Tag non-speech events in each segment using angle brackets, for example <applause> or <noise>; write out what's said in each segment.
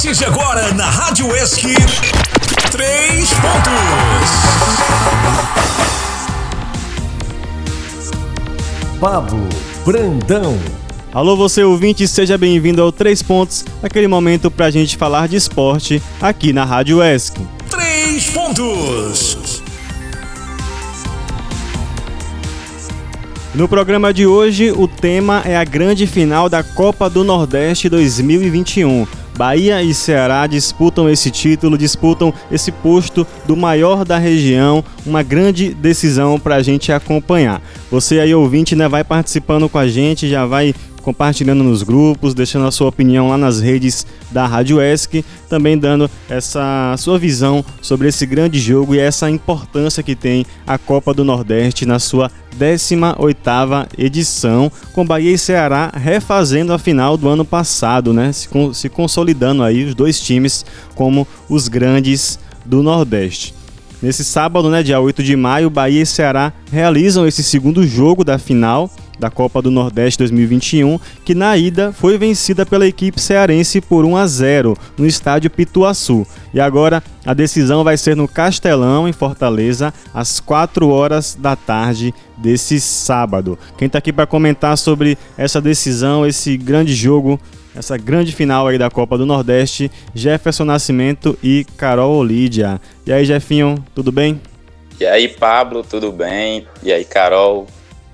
partir de agora na Rádio ESC, três pontos. Pablo Brandão. Alô, você ouvinte, seja bem-vindo ao Três Pontos, aquele momento pra gente falar de esporte aqui na Rádio ESC. Três pontos. No programa de hoje, o tema é a grande final da Copa do Nordeste 2021. Bahia e Ceará disputam esse título, disputam esse posto do maior da região, uma grande decisão para a gente acompanhar. Você aí ouvinte, né, vai participando com a gente, já vai compartilhando nos grupos, deixando a sua opinião lá nas redes da Rádio ESC, também dando essa sua visão sobre esse grande jogo e essa importância que tem a Copa do Nordeste na sua 18ª edição, com Bahia e Ceará refazendo a final do ano passado, né? Se, se consolidando aí os dois times como os grandes do Nordeste. Nesse sábado, né, dia 8 de maio, Bahia e Ceará realizam esse segundo jogo da final da Copa do Nordeste 2021, que na ida foi vencida pela equipe cearense por 1 a 0 no estádio Pituaçu. E agora a decisão vai ser no Castelão, em Fortaleza, às 4 horas da tarde desse sábado. Quem está aqui para comentar sobre essa decisão, esse grande jogo essa grande final aí da Copa do Nordeste, Jefferson Nascimento e Carol Olídia. E aí, Jefinho, tudo bem? E aí, Pablo, tudo bem? E aí, Carol,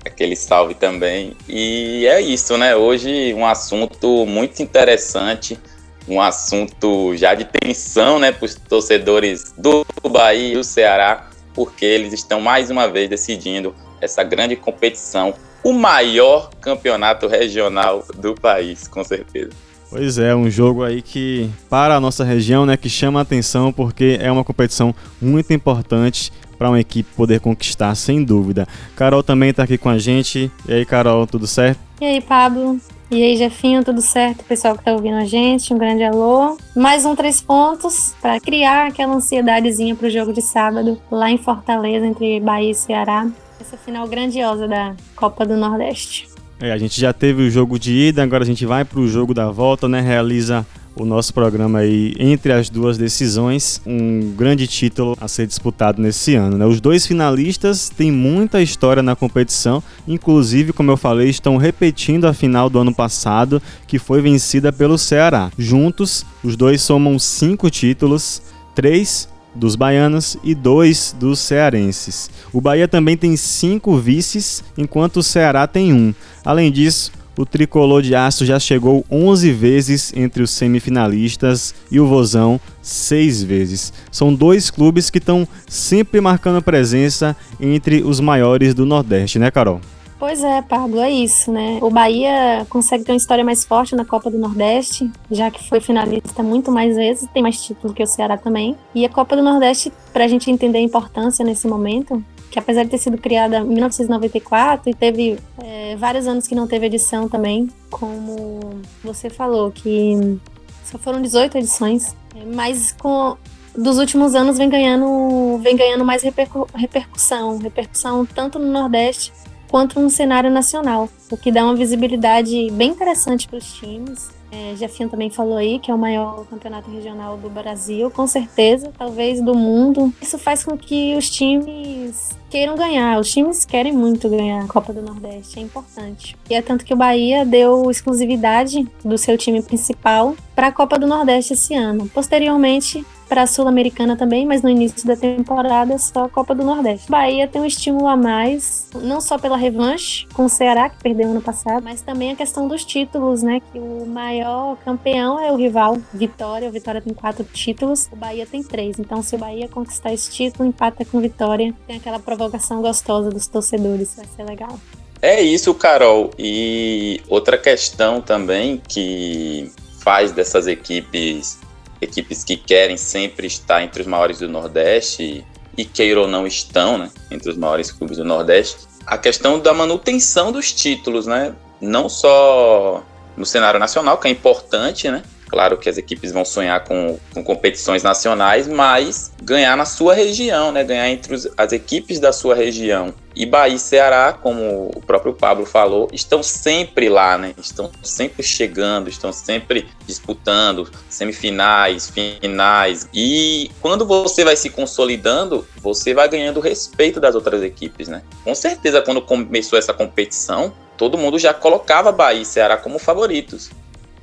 aquele salve também. E é isso, né? Hoje um assunto muito interessante, um assunto já de tensão, né, para os torcedores do Bahia e do Ceará, porque eles estão mais uma vez decidindo essa grande competição, o maior campeonato regional do país, com certeza. Pois é, um jogo aí que para a nossa região, né, que chama a atenção porque é uma competição muito importante para uma equipe poder conquistar, sem dúvida. Carol também está aqui com a gente. E aí, Carol, tudo certo? E aí, Pablo? E aí, Jefinho, tudo certo? Pessoal que está ouvindo a gente, um grande alô. Mais um três pontos para criar aquela ansiedadezinha para o jogo de sábado lá em Fortaleza, entre Bahia e Ceará. Essa final grandiosa da Copa do Nordeste. É, a gente já teve o jogo de ida, agora a gente vai para o jogo da volta, né? Realiza o nosso programa aí entre as duas decisões, um grande título a ser disputado nesse ano. Né? Os dois finalistas têm muita história na competição, inclusive, como eu falei, estão repetindo a final do ano passado, que foi vencida pelo Ceará. Juntos, os dois somam cinco títulos, três dos baianos e dois dos cearenses. O Bahia também tem cinco vices, enquanto o Ceará tem um. Além disso, o tricolor de aço já chegou 11 vezes entre os semifinalistas e o Vozão 6 vezes. São dois clubes que estão sempre marcando presença entre os maiores do Nordeste, né, Carol? Pois é, Pablo, é isso, né? O Bahia consegue ter uma história mais forte na Copa do Nordeste, já que foi finalista muito mais vezes, tem mais título que o Ceará também. E a Copa do Nordeste, para a gente entender a importância nesse momento, que apesar de ter sido criada em 1994 e teve é, vários anos que não teve edição também, como você falou, que só foram 18 edições, é, mas com dos últimos anos vem ganhando, vem ganhando mais repercu repercussão, repercussão tanto no Nordeste quanto no cenário nacional, o que dá uma visibilidade bem interessante para os times é, Jefinho também falou aí que é o maior campeonato regional do Brasil, com certeza, talvez do mundo. Isso faz com que os times queiram ganhar. Os times querem muito ganhar a Copa do Nordeste, é importante. E é tanto que o Bahia deu exclusividade do seu time principal para a Copa do Nordeste esse ano. Posteriormente, para a Sul-Americana também, mas no início da temporada só a Copa do Nordeste. Bahia tem um estímulo a mais, não só pela revanche com o Ceará, que perdeu ano passado, mas também a questão dos títulos, né? Que o maior campeão é o rival Vitória. O Vitória tem quatro títulos, o Bahia tem três. Então, se o Bahia conquistar esse título, empata com Vitória, tem aquela provocação gostosa dos torcedores, vai ser legal. É isso, Carol. E outra questão também que faz dessas equipes equipes que querem sempre estar entre os maiores do Nordeste e queira ou não estão, né, entre os maiores clubes do Nordeste. A questão da manutenção dos títulos, né, não só no cenário nacional, que é importante, né, Claro que as equipes vão sonhar com, com competições nacionais, mas ganhar na sua região, né? Ganhar entre os, as equipes da sua região. E Bahia e Ceará, como o próprio Pablo falou, estão sempre lá, né? Estão sempre chegando, estão sempre disputando semifinais, finais. E quando você vai se consolidando, você vai ganhando respeito das outras equipes, né? Com certeza, quando começou essa competição, todo mundo já colocava Bahia e Ceará como favoritos.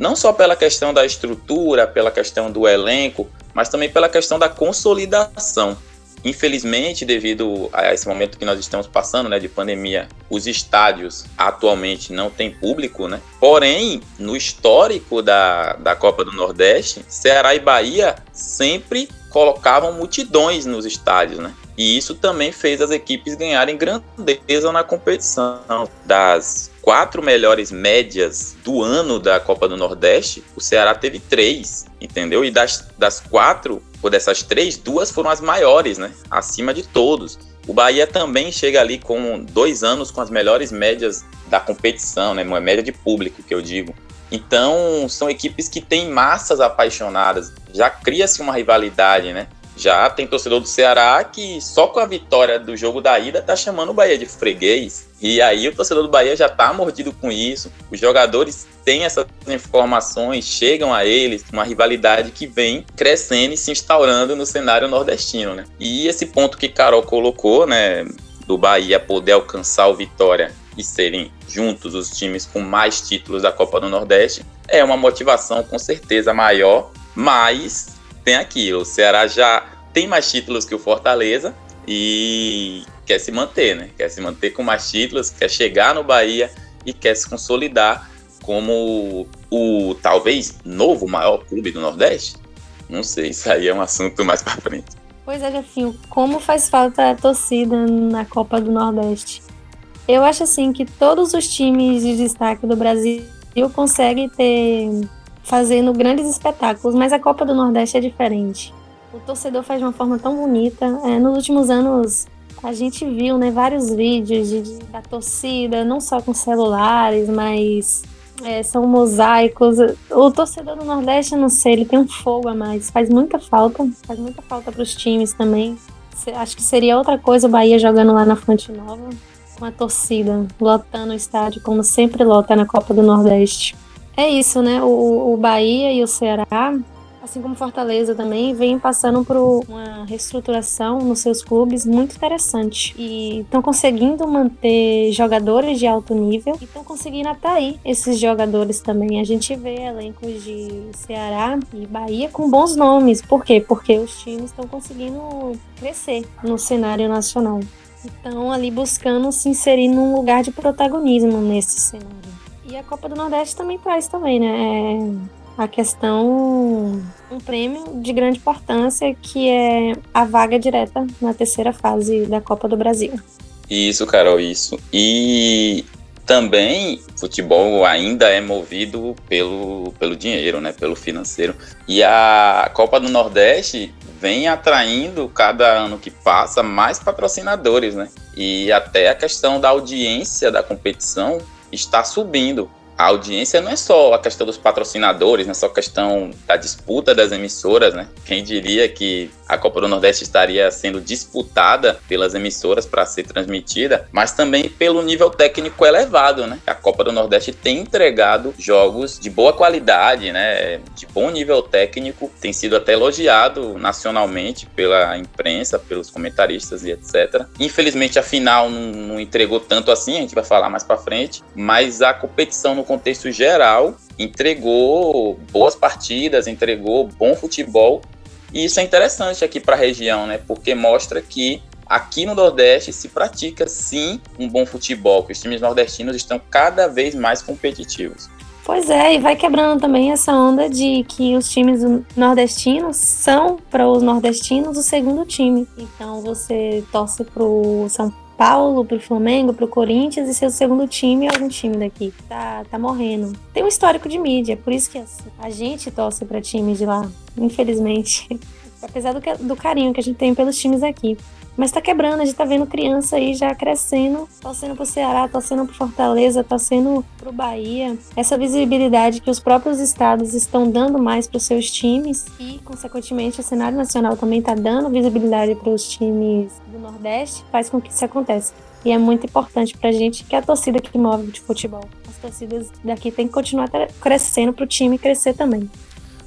Não só pela questão da estrutura, pela questão do elenco, mas também pela questão da consolidação. Infelizmente, devido a esse momento que nós estamos passando, né, de pandemia, os estádios atualmente não têm público, né? Porém, no histórico da, da Copa do Nordeste, Ceará e Bahia sempre colocavam multidões nos estádios, né? E isso também fez as equipes ganharem grandeza na competição. Das quatro melhores médias do ano da Copa do Nordeste, o Ceará teve três, entendeu? E das, das quatro, ou dessas três, duas foram as maiores, né? Acima de todos. O Bahia também chega ali com dois anos com as melhores médias da competição, né? Uma média de público, que eu digo. Então, são equipes que têm massas apaixonadas. Já cria-se uma rivalidade, né? Já tem torcedor do Ceará que só com a vitória do jogo da ida tá chamando o Bahia de freguês. E aí o torcedor do Bahia já tá mordido com isso. Os jogadores têm essas informações, chegam a eles, uma rivalidade que vem crescendo e se instaurando no cenário nordestino, né? E esse ponto que Carol colocou, né, do Bahia poder alcançar o Vitória e serem juntos os times com mais títulos da Copa do Nordeste, é uma motivação com certeza maior, mas tem aquilo. O Ceará já tem mais títulos que o Fortaleza e quer se manter, né? Quer se manter com mais títulos, quer chegar no Bahia e quer se consolidar como o talvez novo maior clube do Nordeste. Não sei, isso aí é um assunto mais para frente. Pois é, Jefinho, como faz falta a torcida na Copa do Nordeste? Eu acho assim que todos os times de destaque do Brasil conseguem ter fazendo grandes espetáculos, mas a Copa do Nordeste é diferente. O torcedor faz de uma forma tão bonita. É, nos últimos anos, a gente viu né, vários vídeos de, de, da torcida, não só com celulares, mas é, são mosaicos. O torcedor do Nordeste, não sei, ele tem um fogo a mais. Faz muita falta, faz muita falta para os times também. Acho que seria outra coisa o Bahia jogando lá na Fonte Nova, com a torcida, lotando o estádio, como sempre lota na Copa do Nordeste. É isso, né? O, o Bahia e o Ceará, assim como Fortaleza também, vêm passando por uma reestruturação nos seus clubes muito interessante. E estão conseguindo manter jogadores de alto nível e estão conseguindo atrair esses jogadores também. A gente vê elencos de Ceará e Bahia com bons nomes. Por quê? Porque os times estão conseguindo crescer no cenário nacional. Estão ali buscando se inserir num lugar de protagonismo nesse cenário. E a Copa do Nordeste também traz também, né? É a questão, um prêmio de grande importância que é a vaga direta na terceira fase da Copa do Brasil. Isso, Carol, isso. E também futebol ainda é movido pelo, pelo dinheiro, né, pelo financeiro. E a Copa do Nordeste vem atraindo cada ano que passa mais patrocinadores, né? E até a questão da audiência da competição está subindo a audiência não é só a questão dos patrocinadores, não é só a questão da disputa das emissoras, né? Quem diria que a Copa do Nordeste estaria sendo disputada pelas emissoras para ser transmitida, mas também pelo nível técnico elevado, né? A Copa do Nordeste tem entregado jogos de boa qualidade, né? De bom nível técnico, tem sido até elogiado nacionalmente pela imprensa, pelos comentaristas e etc. Infelizmente a final não, não entregou tanto assim, a gente vai falar mais para frente, mas a competição no contexto geral, entregou boas partidas, entregou bom futebol. E isso é interessante aqui para a região, né? Porque mostra que aqui no Nordeste se pratica sim um bom futebol, que os times nordestinos estão cada vez mais competitivos. Pois é, e vai quebrando também essa onda de que os times nordestinos são para os nordestinos o segundo time. Então você torce para o São Paulo, pro Flamengo, pro Corinthians e seu segundo time algum time daqui. Tá, tá morrendo. Tem um histórico de mídia, por isso que a gente torce para time de lá, infelizmente. <laughs> apesar do, do carinho que a gente tem pelos times aqui. Mas tá quebrando, a gente tá vendo criança aí já crescendo, torcendo pro Ceará, torcendo pro Fortaleza, torcendo pro Bahia. Essa visibilidade que os próprios estados estão dando mais pros seus times e, consequentemente, o cenário nacional também tá dando visibilidade para os times do Nordeste, faz com que isso aconteça. E é muito importante pra gente que é a torcida que move de futebol. As torcidas daqui tem que continuar crescendo pro time crescer também.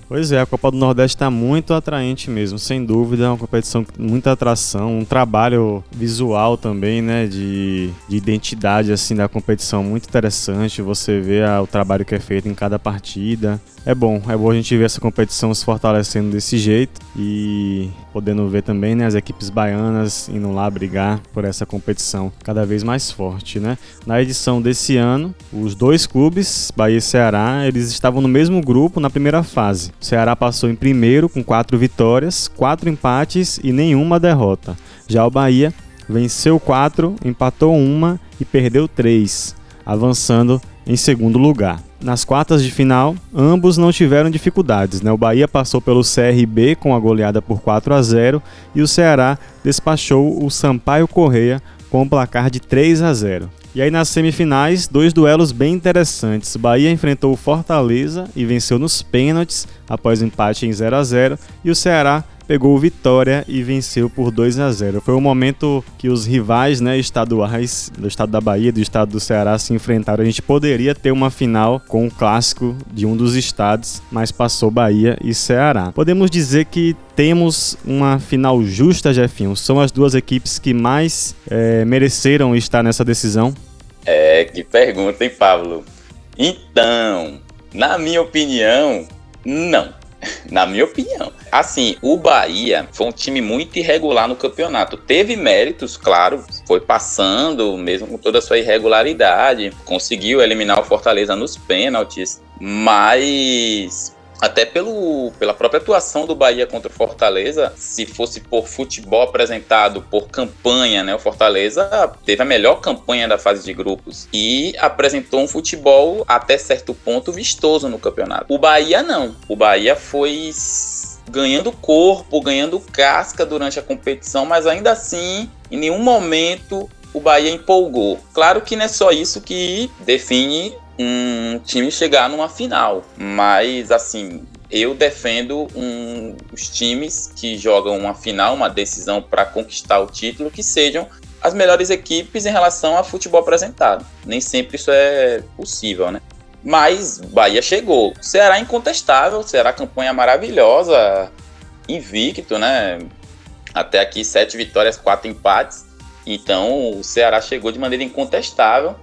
Pois é, a Copa do Nordeste está muito atraente mesmo, sem dúvida, é uma competição com muita atração, um trabalho visual também, né, de, de identidade assim da competição muito interessante. Você vê a, o trabalho que é feito em cada partida, é bom, é bom a gente ver essa competição se fortalecendo desse jeito e podendo ver também né, as equipes baianas indo lá brigar por essa competição cada vez mais forte. Né? Na edição desse ano, os dois clubes, Bahia e Ceará, eles estavam no mesmo grupo na primeira fase. O Ceará passou em primeiro com quatro vitórias, quatro empates e nenhuma derrota. Já o Bahia venceu quatro, empatou uma e perdeu três, avançando em segundo lugar. Nas quartas de final, ambos não tiveram dificuldades. Né? O Bahia passou pelo CRB com a goleada por 4 a 0 e o Ceará despachou o Sampaio Correia com o placar de 3 a 0. E aí nas semifinais, dois duelos bem interessantes. Bahia enfrentou o Fortaleza e venceu nos pênaltis após empate em 0 a 0 e o Ceará pegou o Vitória e venceu por 2 a 0. Foi o momento que os rivais, né, estaduais do estado da Bahia, do estado do Ceará se enfrentaram. A gente poderia ter uma final com o clássico de um dos estados, mas passou Bahia e Ceará. Podemos dizer que temos uma final justa, Jefinho. São as duas equipes que mais é, mereceram estar nessa decisão. É, que pergunta, hein, Pablo? Então, na minha opinião, não. <laughs> Na minha opinião. Assim, o Bahia foi um time muito irregular no campeonato. Teve méritos, claro, foi passando, mesmo com toda a sua irregularidade. Conseguiu eliminar o Fortaleza nos pênaltis. Mas até pelo, pela própria atuação do Bahia contra o Fortaleza, se fosse por futebol apresentado por campanha, né, o Fortaleza teve a melhor campanha da fase de grupos e apresentou um futebol até certo ponto vistoso no campeonato. O Bahia não. O Bahia foi ganhando corpo, ganhando casca durante a competição, mas ainda assim, em nenhum momento o Bahia empolgou. Claro que não é só isso que define um time chegar numa final. Mas, assim, eu defendo um, os times que jogam uma final, uma decisão para conquistar o título, que sejam as melhores equipes em relação ao futebol apresentado. Nem sempre isso é possível, né? Mas Bahia chegou. Ceará incontestável, Ceará campanha maravilhosa, invicto, né? Até aqui sete vitórias, quatro empates. Então o Ceará chegou de maneira incontestável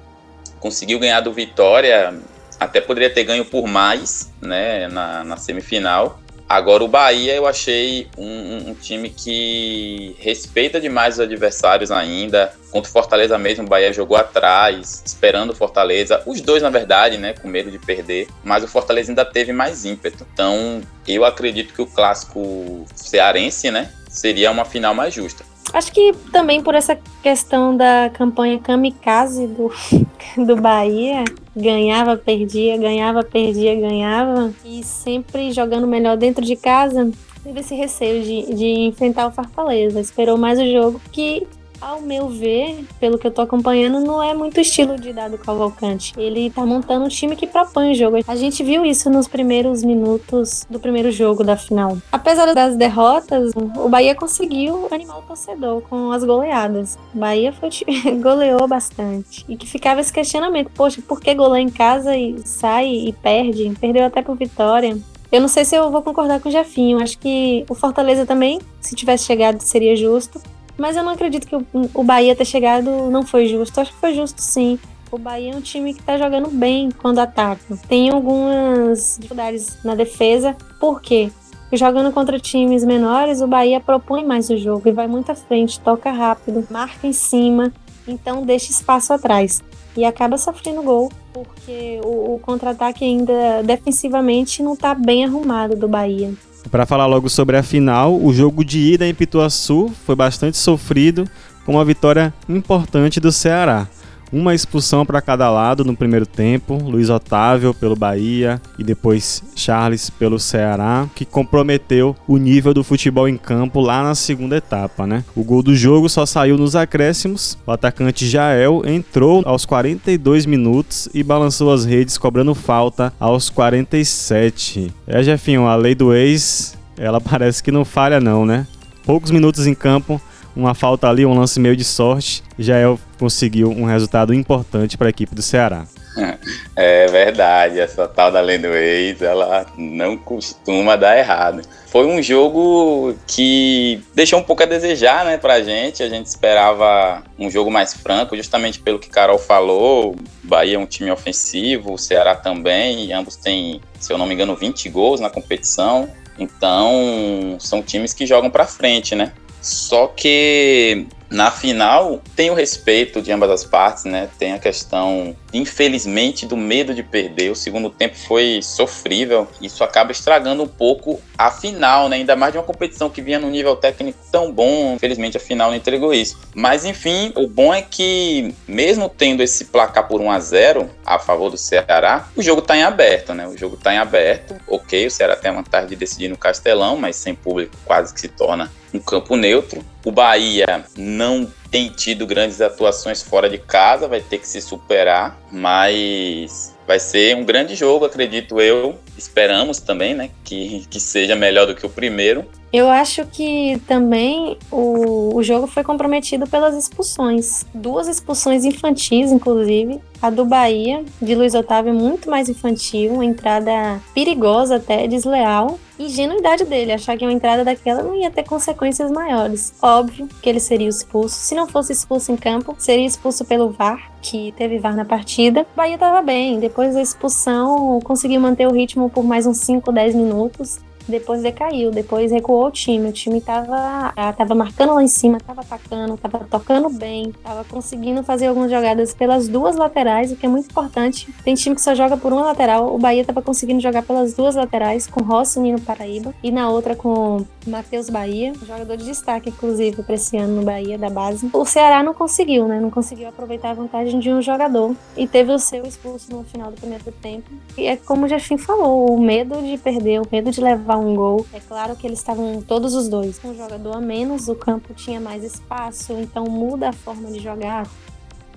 conseguiu ganhar do Vitória, até poderia ter ganho por mais, né, na, na semifinal. Agora o Bahia eu achei um, um, time que respeita demais os adversários ainda. Contra o Fortaleza mesmo, o Bahia jogou atrás, esperando o Fortaleza. Os dois, na verdade, né, com medo de perder. Mas o Fortaleza ainda teve mais ímpeto. Então eu acredito que o clássico cearense, né, seria uma final mais justa. Acho que também por essa questão da campanha kamikaze do, <laughs> do Bahia, ganhava, perdia, ganhava, perdia, ganhava, e sempre jogando melhor dentro de casa, teve esse receio de, de enfrentar o Fortaleza. Esperou mais o jogo, que ao meu ver, pelo que eu tô acompanhando, não é muito estilo de Dado Cavalcante. Ele tá montando um time que propõe o jogo. A gente viu isso nos primeiros minutos do primeiro jogo da final. Apesar das derrotas, o Bahia conseguiu animar o torcedor com as goleadas. O Bahia foi, <laughs> goleou bastante. E que ficava esse questionamento: poxa, por que goleia em casa e sai e perde? Perdeu até por vitória. Eu não sei se eu vou concordar com o Jefinho. Acho que o Fortaleza também, se tivesse chegado, seria justo. Mas eu não acredito que o, Bahia ter chegado não foi justo. Acho que foi justo sim. O Bahia é um time que tá jogando bem quando ataca. Tem algumas dificuldades na defesa. Por quê? Jogando contra times menores, o Bahia propõe mais o jogo e vai muito à frente, toca rápido, marca em cima, então deixa espaço atrás. E acaba sofrendo gol, porque o, o contra-ataque ainda defensivamente não tá bem arrumado do Bahia. Para falar logo sobre a final, o jogo de ida em Pituaçu foi bastante sofrido, com uma vitória importante do Ceará. Uma expulsão para cada lado no primeiro tempo, Luiz Otávio pelo Bahia e depois Charles pelo Ceará, que comprometeu o nível do futebol em campo lá na segunda etapa, né? O gol do jogo só saiu nos acréscimos. O atacante Jael entrou aos 42 minutos e balançou as redes cobrando falta aos 47. É, Jefinho, a lei do ex, ela <laughs> parece que não falha não, né? Poucos minutos em campo, uma falta ali, um lance meio de sorte, Jael conseguiu um resultado importante para a equipe do Ceará. <laughs> É verdade, essa tal da Lendo Ex, ela não costuma dar errado. Foi um jogo que deixou um pouco a desejar, né, pra gente. A gente esperava um jogo mais franco, justamente pelo que Carol falou. Bahia é um time ofensivo, o Ceará também, ambos têm, se eu não me engano, 20 gols na competição. Então, são times que jogam para frente, né? Só que na final tem o respeito de ambas as partes, né? Tem a questão, infelizmente, do medo de perder. O segundo tempo foi sofrível. Isso acaba estragando um pouco a final, né? Ainda mais de uma competição que vinha num nível técnico tão bom. Infelizmente a final não entregou isso. Mas enfim, o bom é que mesmo tendo esse placar por 1 a 0 a favor do Ceará, o jogo tá em aberto, né? O jogo tá em aberto. OK, o Ceará tem a vantagem de decidir no Castelão, mas sem público quase que se torna um campo neutro. O Bahia não tem tido grandes atuações fora de casa, vai ter que se superar, mas vai ser um grande jogo, acredito eu. Esperamos também, né, que, que seja melhor do que o primeiro. Eu acho que também o, o jogo foi comprometido pelas expulsões. Duas expulsões infantis, inclusive. A do Bahia, de Luiz Otávio, muito mais infantil, uma entrada perigosa até, desleal. Ingenuidade dele, achar que uma entrada daquela não ia ter consequências maiores. Óbvio que ele seria expulso. Se não fosse expulso em campo, seria expulso pelo VAR, que teve VAR na partida. O Bahia estava bem. Depois da expulsão, conseguiu manter o ritmo por mais uns 5, 10 minutos depois decaiu, depois recuou o time. O time tava, ah, tava marcando lá em cima, tava atacando, tava tocando bem, tava conseguindo fazer algumas jogadas pelas duas laterais, o que é muito importante. Tem time que só joga por uma lateral, o Bahia tava conseguindo jogar pelas duas laterais, com Rossi Nino Paraíba, e na outra com Matheus Bahia, jogador de destaque, inclusive, para esse ano no Bahia, da base. O Ceará não conseguiu, né? Não conseguiu aproveitar a vantagem de um jogador e teve o seu expulso no final do primeiro tempo. E é como o Jefim falou, o medo de perder, o medo de levar levar um gol. É claro que eles estavam todos os dois um jogador a menos, o campo tinha mais espaço, então muda a forma de jogar.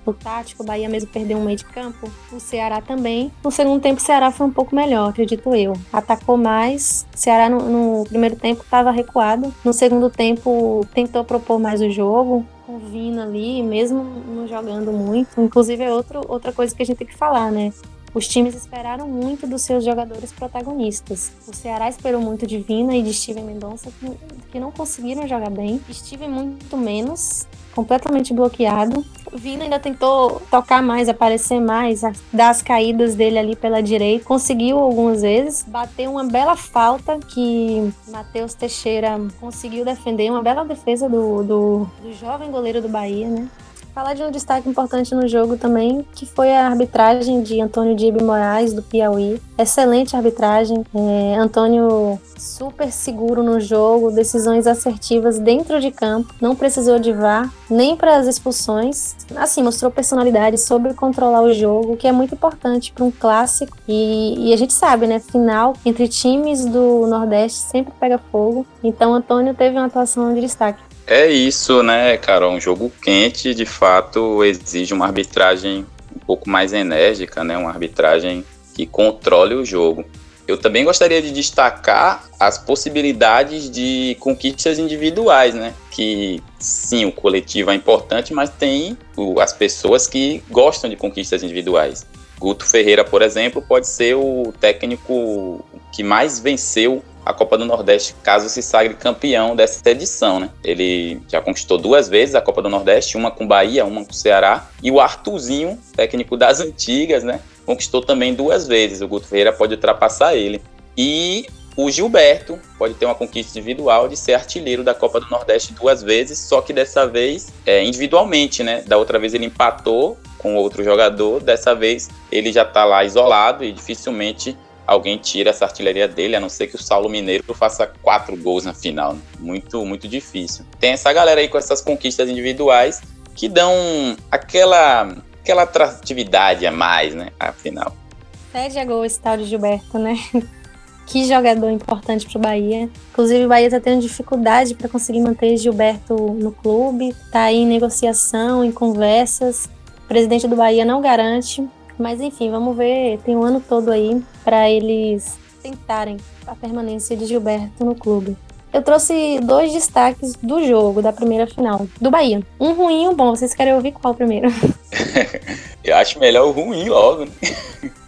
O tático, o Bahia mesmo perdeu um meio de campo, o Ceará também. No segundo tempo, o Ceará foi um pouco melhor, acredito eu. Atacou mais, o Ceará no, no primeiro tempo estava recuado, no segundo tempo tentou propor mais o jogo, com Vina ali, mesmo não jogando muito. Inclusive é outro, outra coisa que a gente tem que falar, né? Os times esperaram muito dos seus jogadores protagonistas. O Ceará esperou muito de Vina e de Steven Mendonça, que, não conseguiram jogar bem. Steven muito menos, completamente bloqueado. Vina ainda tentou tocar mais, aparecer mais, dar as caídas dele ali pela direita. Conseguiu algumas vezes. Bateu uma bela falta que Matheus Teixeira conseguiu defender. Uma bela defesa do, do, do jovem goleiro do Bahia, né? Falar de um destaque importante no jogo também, que foi a arbitragem de Antônio Dibe Moraes, do Piauí. Excelente arbitragem. É, Antônio super seguro no jogo, decisões assertivas dentro de campo, não precisou de VAR, nem para as expulsões. Assim, mostrou personalidade sobre controlar o jogo, que é muito importante para um clássico. E, e, a gente sabe, né? Final entre times do Nordeste sempre pega fogo. Então, Antônio teve uma atuação de destaque. É isso, né, cara? Um jogo quente, de fato, exige uma arbitragem um pouco mais enérgica, né? Uma arbitragem que controle o jogo. Eu também gostaria de destacar as possibilidades de conquistas individuais, né? Que sim, o coletivo é importante, mas tem as pessoas que gostam de conquistas individuais. Guto Ferreira, por exemplo, pode ser o técnico que mais venceu a Copa do Nordeste, caso se sagre campeão dessa edição, né? Ele já conquistou duas vezes a Copa do Nordeste, uma com Bahia, uma com Ceará, e o Artuzinho, técnico das antigas, né? Conquistou também duas vezes. O Guto Ferreira pode ultrapassar ele. E o Gilberto pode ter uma conquista individual de ser artilheiro da Copa do Nordeste duas vezes, só que dessa vez é, individualmente, né? Da outra vez ele empatou com outro jogador, dessa vez ele já tá lá isolado e dificilmente alguém tira essa artilharia dele, a não ser que o Saulo Mineiro faça quatro gols na final. Muito, muito difícil. Tem essa galera aí com essas conquistas individuais que dão aquela aquela atratividade a mais, né? Afinal. Pede a gol esse tal de Gilberto, né? <laughs> que jogador importante para o Bahia. Inclusive, o Bahia está tendo dificuldade para conseguir manter Gilberto no clube, está aí em negociação, em conversas. O presidente do Bahia não garante, mas enfim, vamos ver. Tem um ano todo aí para eles tentarem a permanência de Gilberto no clube. Eu trouxe dois destaques do jogo, da primeira final, do Bahia. Um ruim e um bom. Vocês querem ouvir qual primeiro? <laughs> Eu acho melhor o ruim logo, né?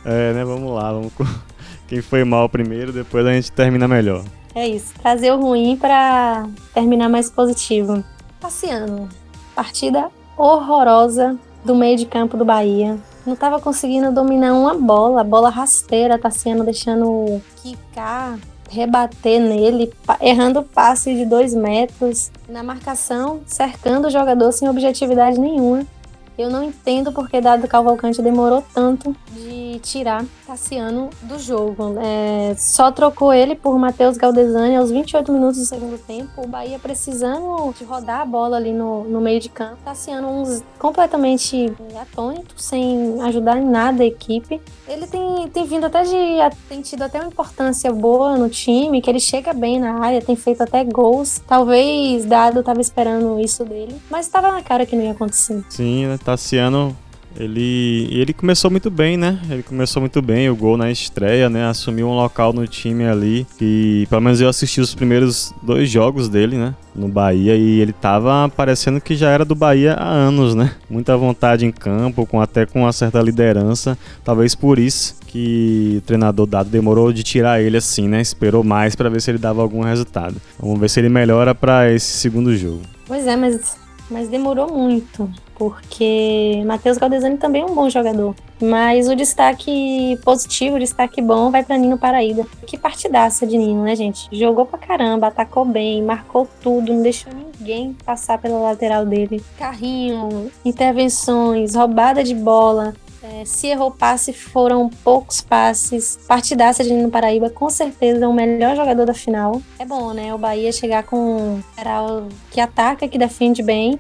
É, né? Vamos lá, vamos <laughs> quem foi mal primeiro, depois a gente termina melhor. É isso, trazer o ruim para terminar mais positivo. Tassiano, partida horrorosa do meio de campo do Bahia. Não estava conseguindo dominar uma bola, bola rasteira, Tassiano deixando quicar, rebater nele, errando passe de dois metros, na marcação, cercando o jogador sem objetividade nenhuma. Eu não entendo porque Dado Cavalcante demorou tanto de tirar Cassiano do jogo. É, só trocou ele por Matheus Galdesani aos 28 minutos do segundo tempo. O Bahia precisando de rodar a bola ali no, no meio de campo. Cassiano uns, completamente atônito, sem ajudar em nada a equipe. Ele tem, tem vindo até de. tem tido até uma importância boa no time, que ele chega bem na área, tem feito até gols. Talvez Dado estava esperando isso dele, mas estava na cara que não ia acontecer. Sim, né? Tassiano, ele, ele começou muito bem, né? Ele começou muito bem, o gol na estreia, né? Assumiu um local no time ali. E pelo menos eu assisti os primeiros dois jogos dele, né? No Bahia. E ele tava parecendo que já era do Bahia há anos, né? Muita vontade em campo, com até com uma certa liderança. Talvez por isso que o treinador dado demorou de tirar ele assim, né? Esperou mais para ver se ele dava algum resultado. Vamos ver se ele melhora para esse segundo jogo. Pois é, mas mas demorou muito, porque Matheus Galdesani também é um bom jogador. Mas o destaque positivo, o destaque bom, vai para Nino Paraíba. Que partidaça de Nino, né, gente? Jogou pra caramba, atacou bem, marcou tudo, não deixou ninguém passar pela lateral dele. Carrinho, intervenções, roubada de bola. É, se errou passe, foram poucos passes. Partidaça de Nino Paraíba, com certeza é o melhor jogador da final. É bom, né? O Bahia chegar com um geral que ataca, que defende bem.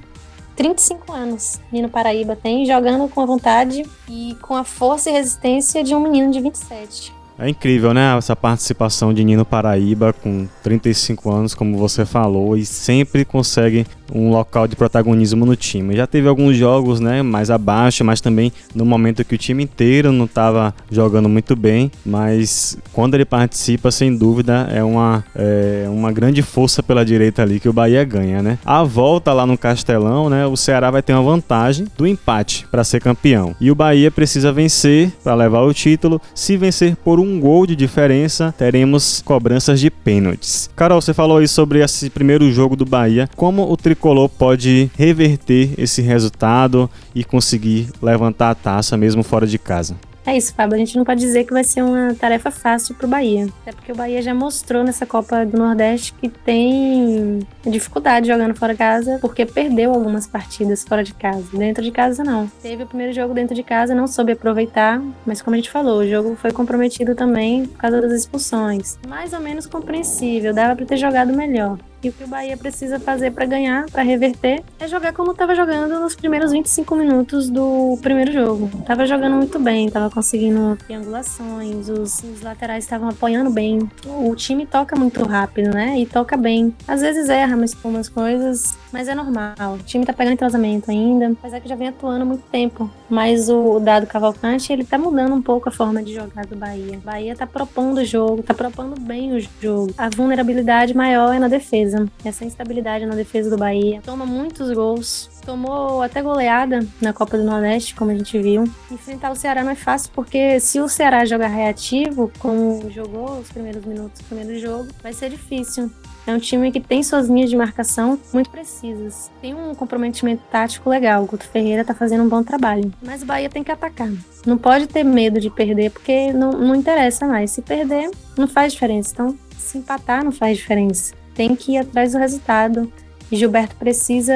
35 anos, Nino Paraíba tem, jogando com a vontade e com a força e resistência de um menino de 27. É incrível, né? Essa participação de Nino Paraíba com 35 anos, como você falou, e sempre consegue um local de protagonismo no time. Já teve alguns jogos, né, mais abaixo, mas também no momento que o time inteiro não estava jogando muito bem, mas quando ele participa, sem dúvida, é uma, é uma grande força pela direita ali que o Bahia ganha, né? A volta lá no Castelão, né, o Ceará vai ter uma vantagem do empate para ser campeão. E o Bahia precisa vencer para levar o título. Se vencer por um gol de diferença, teremos cobranças de pênaltis. Carol, você falou aí sobre esse primeiro jogo do Bahia. Como o tricolor pode reverter esse resultado e conseguir levantar a taça mesmo fora de casa? É isso, Fábio. A gente não pode dizer que vai ser uma tarefa fácil para o Bahia. Até porque o Bahia já mostrou nessa Copa do Nordeste que tem dificuldade jogando fora de casa, porque perdeu algumas partidas fora de casa. Dentro de casa, não. Teve o primeiro jogo dentro de casa, não soube aproveitar, mas como a gente falou, o jogo foi comprometido também por causa das expulsões. Mais ou menos compreensível, dava para ter jogado melhor. E o que o Bahia precisa fazer para ganhar, para reverter, é jogar como estava jogando nos primeiros 25 minutos do primeiro jogo. Tava jogando muito bem, tava conseguindo triangulações, os, os laterais estavam apoiando bem. O time toca muito rápido, né? E toca bem. Às vezes erra mas por umas coisas, mas é normal. O time tá pegando entrosamento ainda, apesar que já vem atuando há muito tempo. Mas o Dado Cavalcante, ele tá mudando um pouco a forma de jogar do Bahia. O Bahia tá propondo o jogo, tá propondo bem o jogo. A vulnerabilidade maior é na defesa defesa, essa instabilidade na defesa do Bahia. Toma muitos gols, tomou até goleada na Copa do Nordeste, como a gente viu. Enfrentar o Ceará não é fácil, porque se o Ceará jogar reativo, como jogou os primeiros minutos do primeiro jogo, vai ser difícil. É um time que tem suas linhas de marcação muito precisas. Tem um comprometimento tático legal. O Guto Ferreira tá fazendo um bom trabalho. Mas o Bahia tem que atacar. Não pode ter medo de perder, porque não, não interessa mais. Se perder, não faz diferença. Então, se empatar, não faz diferença tem que ir atrás do resultado. E Gilberto precisa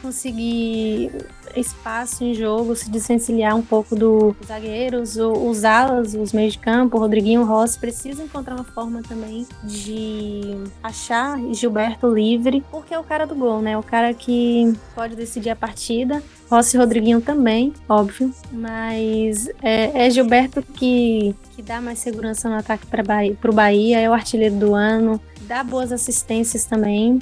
conseguir espaço em jogo, se desvencilhar um pouco dos zagueiros, os alas, os meios de campo, o Rodriguinho, o Rossi, precisa encontrar uma forma também de achar Gilberto livre, porque é o cara do gol, né? O cara que pode decidir a partida. Rossi e Rodriguinho também, óbvio, mas é, é Gilberto que, que dá mais segurança no ataque para o Bahia, é o artilheiro do ano, dá boas assistências também.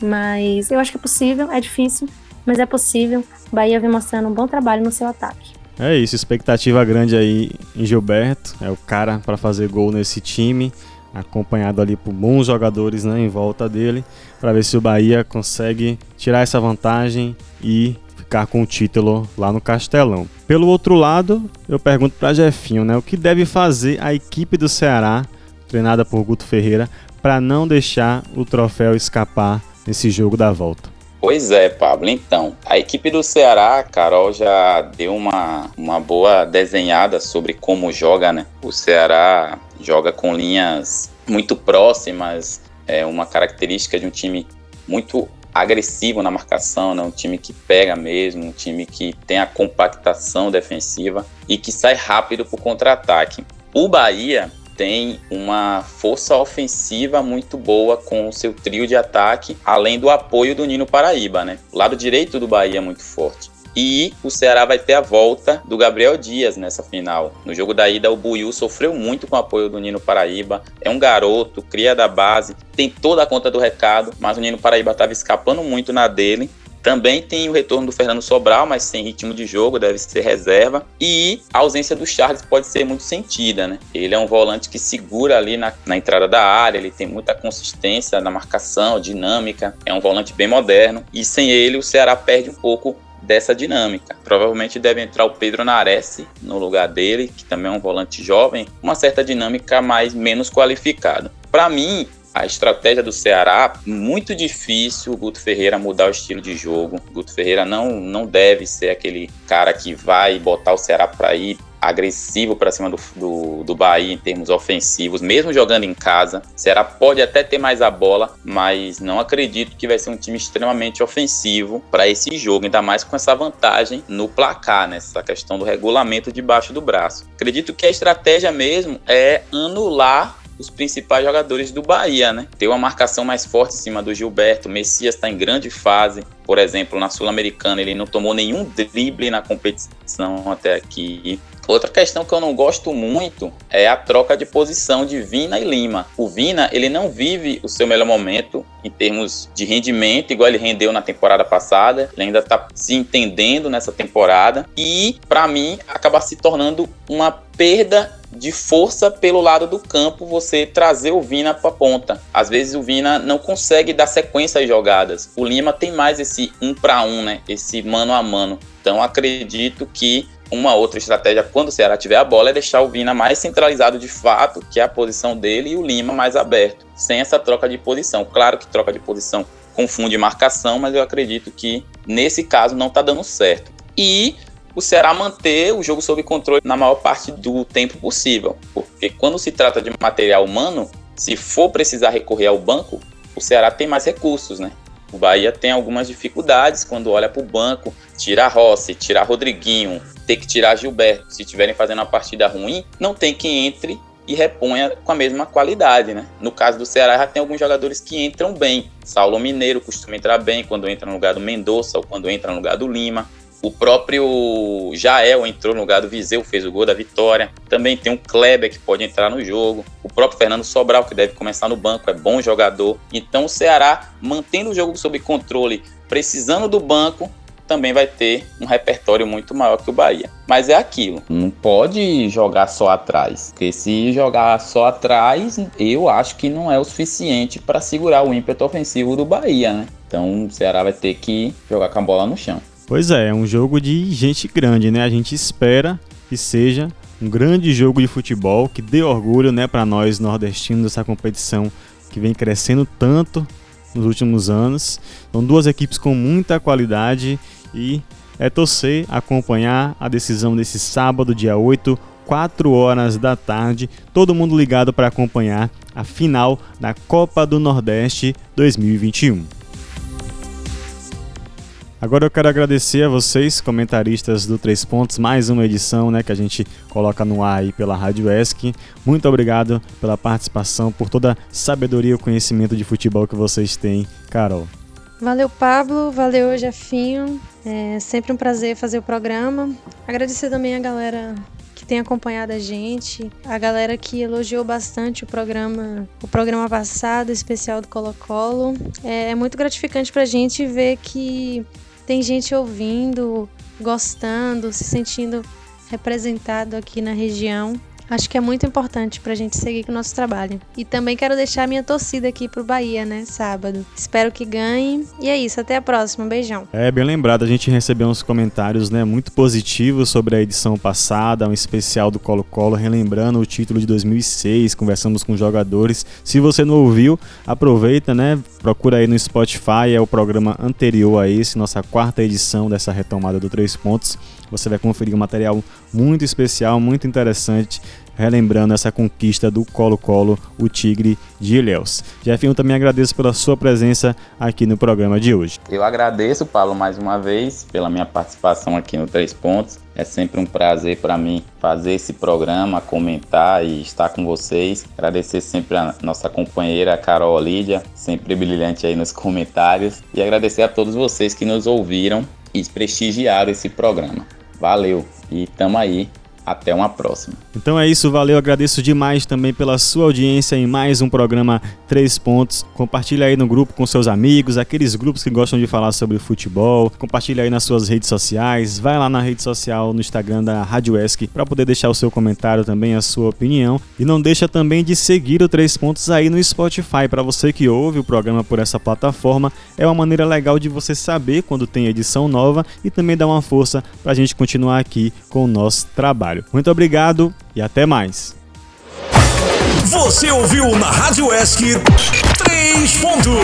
Mas eu acho que é possível, é difícil, mas é possível. O Bahia vem mostrando um bom trabalho no seu ataque. É isso, expectativa grande aí em Gilberto, é o cara para fazer gol nesse time, acompanhado ali por bons jogadores né, em volta dele, para ver se o Bahia consegue tirar essa vantagem e ficar com o título lá no Castelão. Pelo outro lado, eu pergunto para Jefinho, né, o que deve fazer a equipe do Ceará, treinada por Guto Ferreira, para não deixar o troféu escapar nesse jogo da volta. Pois é, Pablo. Então, a equipe do Ceará, Carol já deu uma, uma boa desenhada sobre como joga, né? O Ceará joga com linhas muito próximas, é uma característica de um time muito agressivo na marcação, né? um time que pega mesmo, um time que tem a compactação defensiva e que sai rápido para o contra-ataque. O Bahia tem uma força ofensiva muito boa com o seu trio de ataque, além do apoio do Nino Paraíba, né? O lado direito do Bahia é muito forte. E o Ceará vai ter a volta do Gabriel Dias nessa final. No jogo da ida, o Buiu sofreu muito com o apoio do Nino Paraíba. É um garoto, cria da base, tem toda a conta do recado, mas o Nino Paraíba estava escapando muito na dele. Também tem o retorno do Fernando Sobral, mas sem ritmo de jogo, deve ser reserva. E a ausência do Charles pode ser muito sentida, né? Ele é um volante que segura ali na, na entrada da área, ele tem muita consistência na marcação, dinâmica, é um volante bem moderno. E sem ele, o Ceará perde um pouco dessa dinâmica. Provavelmente deve entrar o Pedro Nares no lugar dele, que também é um volante jovem, uma certa dinâmica mais menos qualificado. Para mim, a estratégia do Ceará, muito difícil o Guto Ferreira mudar o estilo de jogo. O Guto Ferreira não, não deve ser aquele cara que vai botar o Ceará para ir agressivo para cima do, do, do, Bahia em termos ofensivos, mesmo jogando em casa. Ceará pode até ter mais a bola, mas não acredito que vai ser um time extremamente ofensivo para esse jogo, ainda mais com essa vantagem no placar, nessa né? questão do regulamento debaixo do braço. Acredito que a estratégia mesmo é anular os principais jogadores do Bahia, né? Ter uma marcação mais forte em cima do Gilberto. O Messias está em grande fase. Por exemplo, na Sul-Americana, ele não tomou nenhum drible na competição até aqui. Outra questão que eu não gosto muito é a troca de posição de Vina e Lima. O Vina, ele não vive o seu melhor momento em termos de rendimento, igual ele rendeu na temporada passada. Ele ainda está se entendendo nessa temporada e, para mim, acaba se tornando uma perda de força pelo lado do campo você trazer o Vina para ponta. Às vezes o Vina não consegue dar sequência às jogadas. O Lima tem mais esse um para um, né? Esse mano a mano. Então acredito que uma outra estratégia quando o Ceará tiver a bola é deixar o Vina mais centralizado de fato, que é a posição dele, e o Lima mais aberto, sem essa troca de posição. Claro que troca de posição confunde marcação, mas eu acredito que nesse caso não está dando certo. E o Ceará manter o jogo sob controle na maior parte do tempo possível. Porque quando se trata de material humano, se for precisar recorrer ao banco, o Ceará tem mais recursos, né? O Bahia tem algumas dificuldades quando olha para o banco, tirar Rossi, tirar Rodriguinho, ter que tirar Gilberto. Se estiverem fazendo uma partida ruim, não tem quem entre e reponha com a mesma qualidade, né? No caso do Ceará, já tem alguns jogadores que entram bem. Saulo Mineiro costuma entrar bem quando entra no lugar do Mendonça ou quando entra no lugar do Lima. O próprio Jael entrou no lugar do Viseu, fez o gol da vitória. Também tem um Kleber que pode entrar no jogo. O próprio Fernando Sobral, que deve começar no banco, é bom jogador. Então o Ceará, mantendo o jogo sob controle, precisando do banco, também vai ter um repertório muito maior que o Bahia. Mas é aquilo, não pode jogar só atrás, porque se jogar só atrás, eu acho que não é o suficiente para segurar o ímpeto ofensivo do Bahia, né? Então o Ceará vai ter que jogar com a bola no chão. Pois é, é um jogo de gente grande, né? A gente espera que seja um grande jogo de futebol que dê orgulho, né, para nós nordestinos dessa competição que vem crescendo tanto nos últimos anos. São duas equipes com muita qualidade e é torcer, acompanhar a decisão desse sábado, dia 8, 4 horas da tarde. Todo mundo ligado para acompanhar a final da Copa do Nordeste 2021. Agora eu quero agradecer a vocês, comentaristas do Três Pontos, mais uma edição né, que a gente coloca no ar aí pela Rádio ESC. Muito obrigado pela participação, por toda a sabedoria e conhecimento de futebol que vocês têm, Carol. Valeu, Pablo. Valeu, Jefinho. É sempre um prazer fazer o programa. Agradecer também a galera que tem acompanhado a gente, a galera que elogiou bastante o programa, o programa passado, especial do Colo-Colo. É, é muito gratificante pra gente ver que tem gente ouvindo, gostando, se sentindo representado aqui na região. Acho que é muito importante para a gente seguir com o nosso trabalho. E também quero deixar minha torcida aqui pro Bahia, né? Sábado. Espero que ganhe. E é isso, até a próxima. Beijão. É, bem lembrado, a gente recebeu uns comentários, né, muito positivos sobre a edição passada, um especial do Colo-Colo, relembrando o título de 2006, conversamos com jogadores. Se você não ouviu, aproveita, né? Procura aí no Spotify, é o programa anterior a esse, nossa quarta edição dessa retomada do Três Pontos. Você vai conferir um material muito especial, muito interessante, relembrando essa conquista do Colo-Colo, o Tigre de Ilhéus. Jefinho, também agradeço pela sua presença aqui no programa de hoje. Eu agradeço, Paulo, mais uma vez pela minha participação aqui no Três Pontos. É sempre um prazer para mim fazer esse programa, comentar e estar com vocês. Agradecer sempre a nossa companheira Carol Lídia, sempre brilhante aí nos <laughs> comentários. E agradecer a todos vocês que nos ouviram e prestigiaram esse programa. Valeu. E tamo aí até uma próxima. Então é isso, valeu, agradeço demais também pela sua audiência em mais um programa Três Pontos. Compartilha aí no grupo com seus amigos, aqueles grupos que gostam de falar sobre futebol. Compartilha aí nas suas redes sociais. Vai lá na rede social, no Instagram da Rádio ESC, para poder deixar o seu comentário também, a sua opinião. E não deixa também de seguir o Três Pontos aí no Spotify. Para você que ouve o programa por essa plataforma, é uma maneira legal de você saber quando tem edição nova e também dar uma força para a gente continuar aqui com o nosso trabalho. Muito obrigado e até mais. Você ouviu na Rádio ESC três pontos.